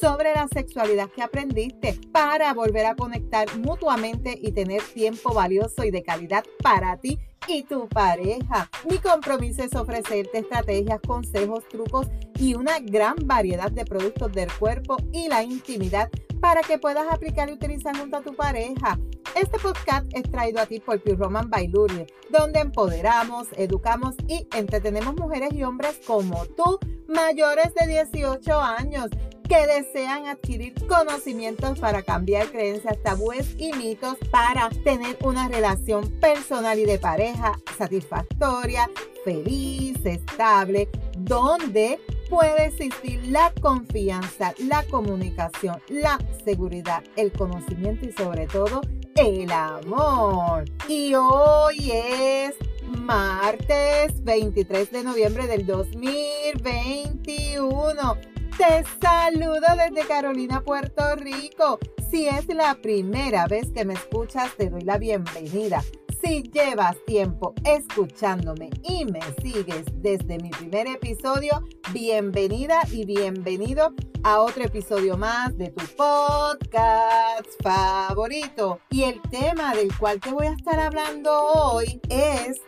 sobre la sexualidad que aprendiste para volver a conectar mutuamente y tener tiempo valioso y de calidad para ti y tu pareja. Mi compromiso es ofrecerte estrategias, consejos, trucos y una gran variedad de productos del cuerpo y la intimidad para que puedas aplicar y utilizar junto a tu pareja. Este podcast es traído a ti por Pure Roman Bailuri, donde empoderamos, educamos y entretenemos mujeres y hombres como tú, mayores de 18 años que desean adquirir conocimientos para cambiar creencias, tabúes y mitos para tener una relación personal y de pareja satisfactoria, feliz, estable, donde puede existir la confianza, la comunicación, la seguridad, el conocimiento y sobre todo el amor. Y hoy es martes 23 de noviembre del 2021 te saludo desde Carolina, Puerto Rico. Si es la primera vez que me escuchas, te doy la bienvenida. Si llevas tiempo escuchándome y me sigues desde mi primer episodio, bienvenida y bienvenido a otro episodio más de tu podcast favorito. Y el tema del cual te voy a estar hablando hoy es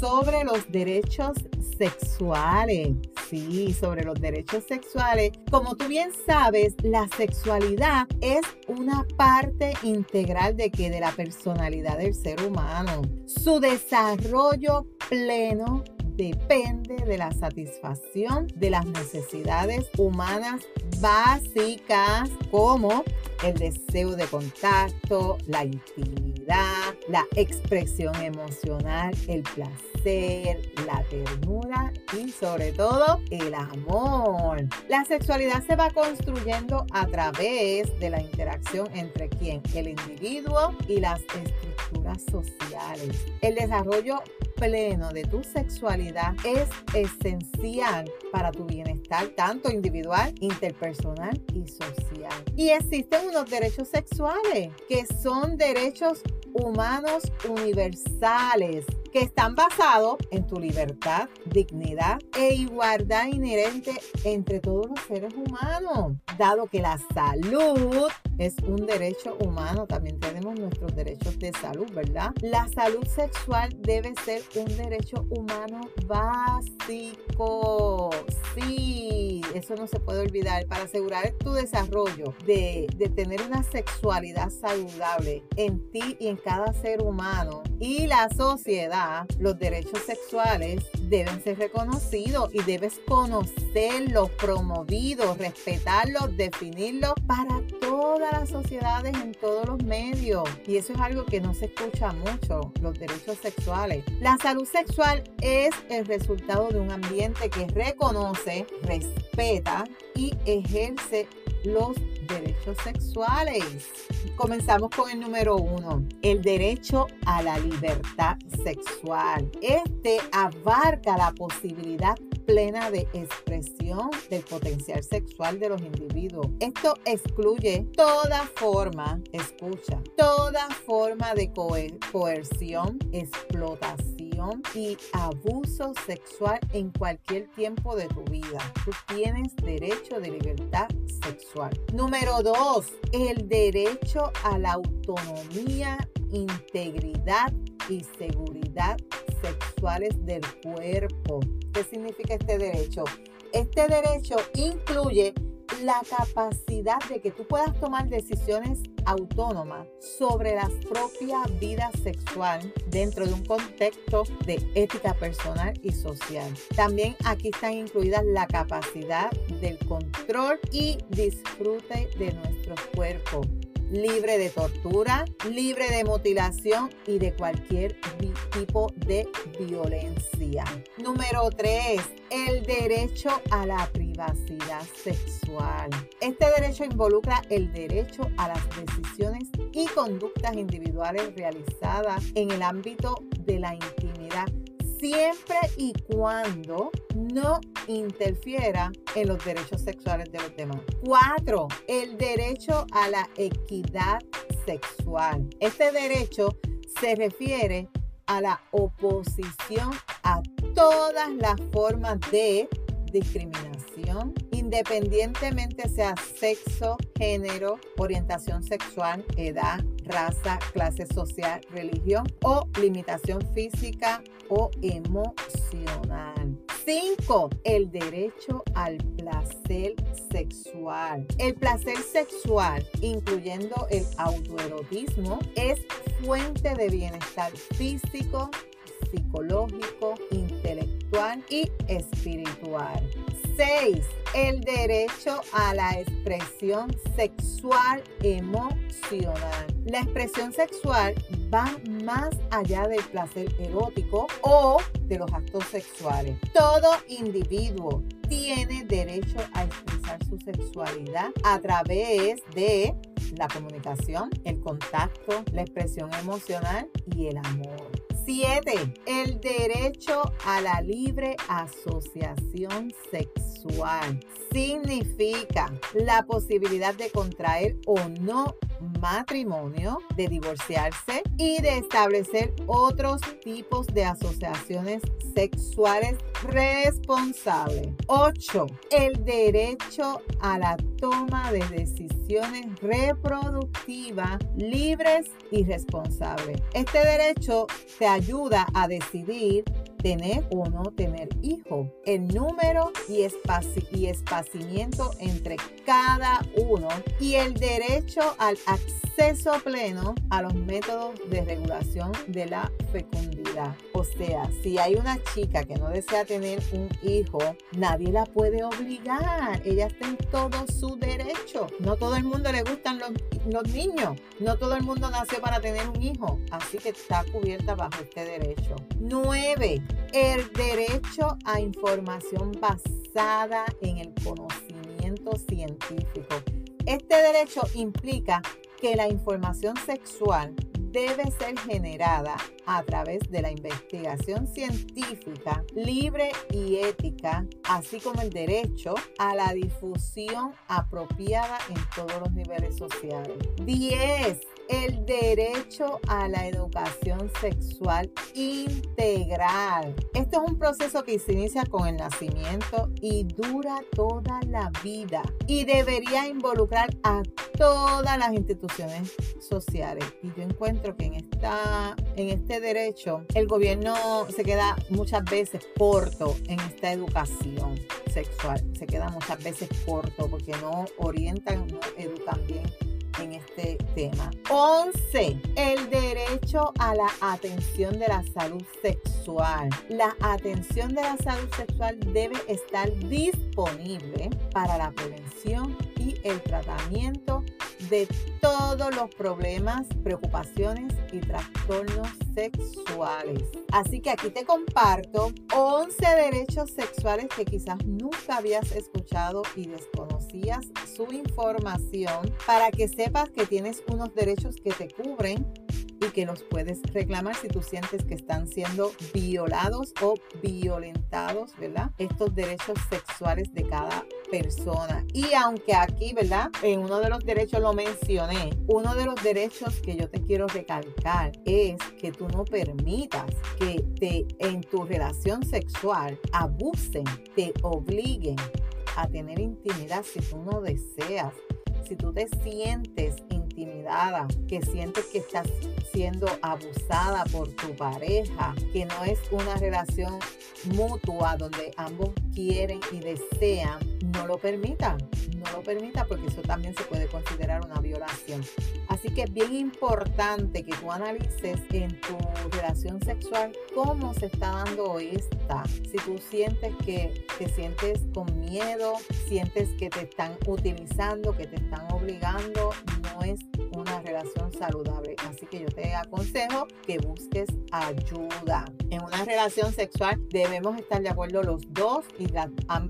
sobre los derechos sexuales. Sí, sobre los derechos sexuales. Como tú bien sabes, la sexualidad es una parte integral de que de la personalidad del ser humano. Su desarrollo pleno depende de la satisfacción de las necesidades humanas básicas como el deseo de contacto, la intimidad, la expresión emocional, el placer, la ternura y sobre todo el amor. La sexualidad se va construyendo a través de la interacción entre quién, el individuo y las estructuras sociales. El desarrollo pleno de tu sexualidad es esencial para tu bienestar, tanto individual, interpersonal y social. Y existen unos derechos sexuales que son derechos humanos universales que están basados en tu libertad, dignidad e igualdad inherente entre todos los seres humanos. Dado que la salud es un derecho humano, también tenemos nuestros derechos de salud, ¿verdad? La salud sexual debe ser un derecho humano básico. Sí, eso no se puede olvidar. Para asegurar tu desarrollo de, de tener una sexualidad saludable en ti y en cada ser humano y la sociedad, los derechos sexuales deben ser reconocidos y debes conocerlos, promovidos, respetarlos, definirlos para todas las sociedades en todos los medios. Y eso es algo que no se escucha mucho, los derechos sexuales. La salud sexual es el resultado de un ambiente que reconoce, respeta y ejerce los derechos sexuales. Comenzamos con el número uno, el derecho a la libertad sexual. Este abarca la posibilidad plena de expresión del potencial sexual de los individuos. Esto excluye toda forma, escucha, toda forma de coerción, explotación y abuso sexual en cualquier tiempo de tu vida. Tú tienes derecho de libertad sexual. Número dos, el derecho a la autonomía, integridad y seguridad sexuales del cuerpo. ¿Qué significa este derecho? Este derecho incluye la capacidad de que tú puedas tomar decisiones autónomas sobre la propia vida sexual dentro de un contexto de ética personal y social. También aquí están incluidas la capacidad del control y disfrute de nuestro cuerpo libre de tortura, libre de mutilación y de cualquier tipo de violencia. Número 3. El derecho a la privacidad privacidad sexual. Este derecho involucra el derecho a las decisiones y conductas individuales realizadas en el ámbito de la intimidad siempre y cuando no interfiera en los derechos sexuales de los demás. Cuatro, el derecho a la equidad sexual. Este derecho se refiere a la oposición a todas las formas de discriminación, independientemente sea sexo, género, orientación sexual, edad, raza, clase social, religión o limitación física o emocional. 5. El derecho al placer sexual. El placer sexual, incluyendo el autoerotismo, es fuente de bienestar físico, psicológico, intelectual y espiritual. 6. El derecho a la expresión sexual emocional. La expresión sexual va más allá del placer erótico o de los actos sexuales. Todo individuo tiene derecho a expresar su sexualidad a través de la comunicación, el contacto, la expresión emocional y el amor. 7. El derecho a la libre asociación sexual. Significa la posibilidad de contraer o no matrimonio, de divorciarse y de establecer otros tipos de asociaciones sexuales responsables. 8. El derecho a la toma de decisiones reproductivas libres y responsables. Este derecho te ayuda a decidir tener o no tener hijo, el número y, espaci y espacimiento entre cada uno y el derecho al acceso pleno a los métodos de regulación de la fecundidad. O sea, si hay una chica que no desea tener un hijo, nadie la puede obligar. Ella está en todo su derecho. No todo el mundo le gustan los, niños. No todo el mundo nació para tener un hijo. Así que está cubierta bajo este derecho. 9 el derecho a información basada en el conocimiento científico. Este derecho implica que la información sexual debe ser generada a través de la investigación científica libre y ética, así como el derecho a la difusión apropiada en todos los niveles sociales. 10 el derecho a la educación sexual integral. Esto es un proceso que se inicia con el nacimiento y dura toda la vida y debería involucrar a todas las instituciones sociales. Y yo encuentro que en, esta, en este derecho el gobierno se queda muchas veces corto en esta educación sexual. Se queda muchas veces corto porque no orientan, no educan bien en este tema. 11. El derecho a la atención de la salud sexual. La atención de la salud sexual debe estar disponible para la prevención y el tratamiento de todos los problemas, preocupaciones y trastornos sexuales. Así que aquí te comparto 11 derechos sexuales que quizás nunca habías escuchado y desconocías su información para que sepas que tienes unos derechos que te cubren y que los puedes reclamar si tú sientes que están siendo violados o violentados, ¿verdad? Estos derechos sexuales de cada persona. Y aunque aquí, ¿verdad? En uno de los derechos lo mencioné, uno de los derechos que yo te quiero recalcar es que tú no permitas que te en tu relación sexual abusen, te obliguen a tener intimidad si tú no deseas, si tú te sientes intimidada, que sientes que estás siendo abusada por tu pareja, que no es una relación mutua donde ambos quieren y desean, no lo permitan, no lo permita porque eso también se puede considerar una violación. Que es bien importante que tú analices en tu relación sexual cómo se está dando esta. Si tú sientes que te sientes con miedo, sientes que te están utilizando, que te están obligando, no es una relación saludable. Así que yo te aconsejo que busques ayuda. En una relación sexual debemos estar de acuerdo los dos y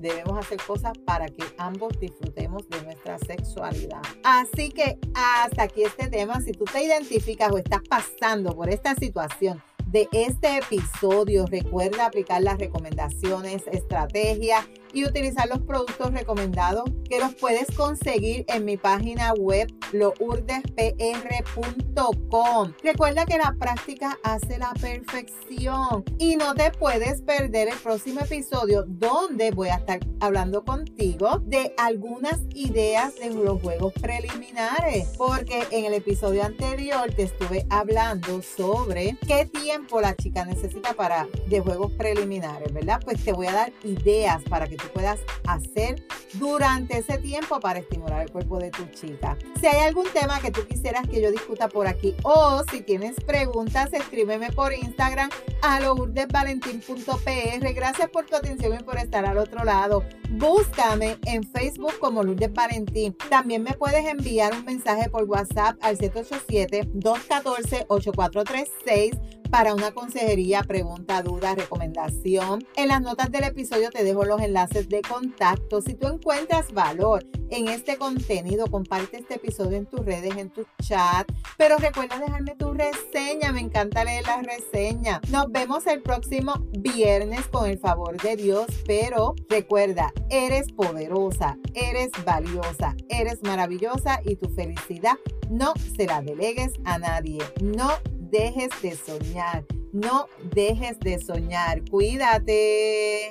debemos hacer cosas para que ambos disfrutemos de nuestra sexualidad. Así que hasta aquí este tema. Si tú te identificas o estás pasando por esta situación, de este episodio. Recuerda aplicar las recomendaciones, estrategias y utilizar los productos recomendados que los puedes conseguir en mi página web lourdespr.com. Recuerda que la práctica hace la perfección y no te puedes perder el próximo episodio donde voy a estar hablando contigo de algunas ideas de los juegos preliminares porque en el episodio anterior te estuve hablando sobre qué tiempo la chica necesita para de juegos preliminares, ¿verdad? Pues te voy a dar ideas para que tú puedas hacer durante ese tiempo para estimular el cuerpo de tu chica. Si hay algún tema que tú quisieras que yo discuta por aquí o si tienes preguntas, escríbeme por Instagram a lourdesvalentín.pr. Gracias por tu atención y por estar al otro lado. Búscame en Facebook como Lourdes Valentín. También me puedes enviar un mensaje por WhatsApp al 787 214 8436 para una consejería, pregunta, duda, recomendación. En las notas del episodio te dejo los enlaces de contacto. Si tú encuentras valor en este contenido, comparte este episodio en tus redes, en tu chat. Pero recuerda dejarme tu reseña, me encanta leer la reseña. Nos vemos el próximo viernes con el favor de Dios, pero recuerda, eres poderosa, eres valiosa, eres maravillosa y tu felicidad no se la delegues a nadie. No dejes de soñar. No dejes de soñar. Cuídate.